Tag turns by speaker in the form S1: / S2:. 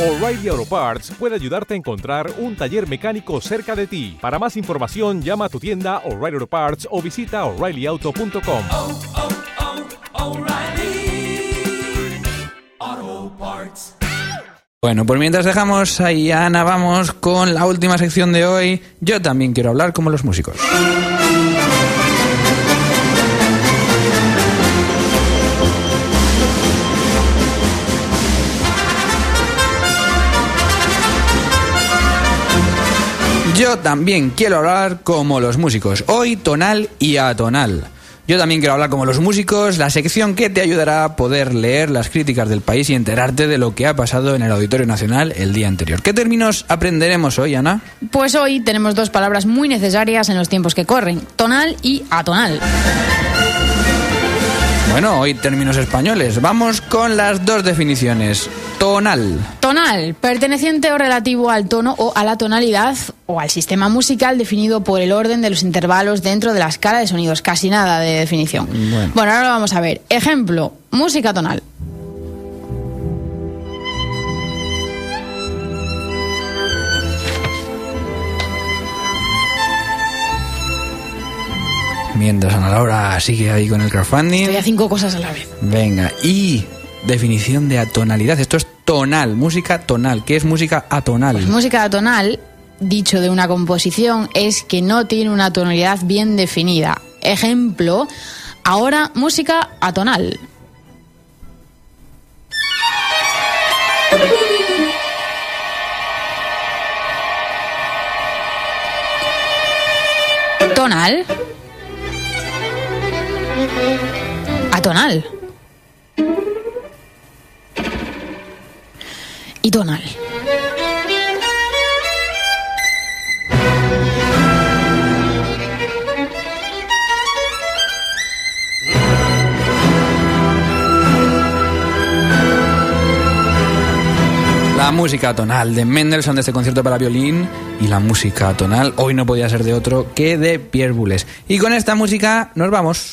S1: O'Reilly Auto Parts puede ayudarte a encontrar un taller mecánico cerca de ti. Para más información, llama a tu tienda O'Reilly Auto Parts o visita oreillyauto.com.
S2: oh, oh, Parts.
S3: Bueno, pues mientras dejamos ahí a Ana, vamos con la última sección de hoy. Yo también quiero hablar como los músicos. Yo también quiero hablar como los músicos, hoy tonal y atonal. Yo también quiero hablar como los músicos, la sección que te ayudará a poder leer las críticas del país y enterarte de lo que ha pasado en el Auditorio Nacional el día anterior. ¿Qué términos aprenderemos hoy, Ana?
S4: Pues hoy tenemos dos palabras muy necesarias en los tiempos que corren, tonal y atonal.
S3: Bueno, hoy términos españoles. Vamos con las dos definiciones. Tonal.
S4: Tonal, perteneciente o relativo al tono o a la tonalidad o al sistema musical definido por el orden de los intervalos dentro de la escala de sonidos. Casi nada de definición.
S3: Bueno.
S4: bueno ahora lo vamos a ver. Ejemplo, música tonal.
S3: Mientras Ana Laura sigue ahí con el crowdfunding.
S4: Estoy a cinco cosas a la vez.
S3: Venga, y definición de atonalidad. Esto es tonal, música tonal. ¿Qué es música atonal?
S4: Pues música atonal, dicho de una composición, es que no tiene una tonalidad bien definida. Ejemplo, ahora música atonal. Tonal. Atonal. Y tonal.
S3: La música tonal de Mendelssohn de este concierto para violín y la música tonal hoy no podía ser de otro que de Pierre Boulez. Y con esta música nos vamos.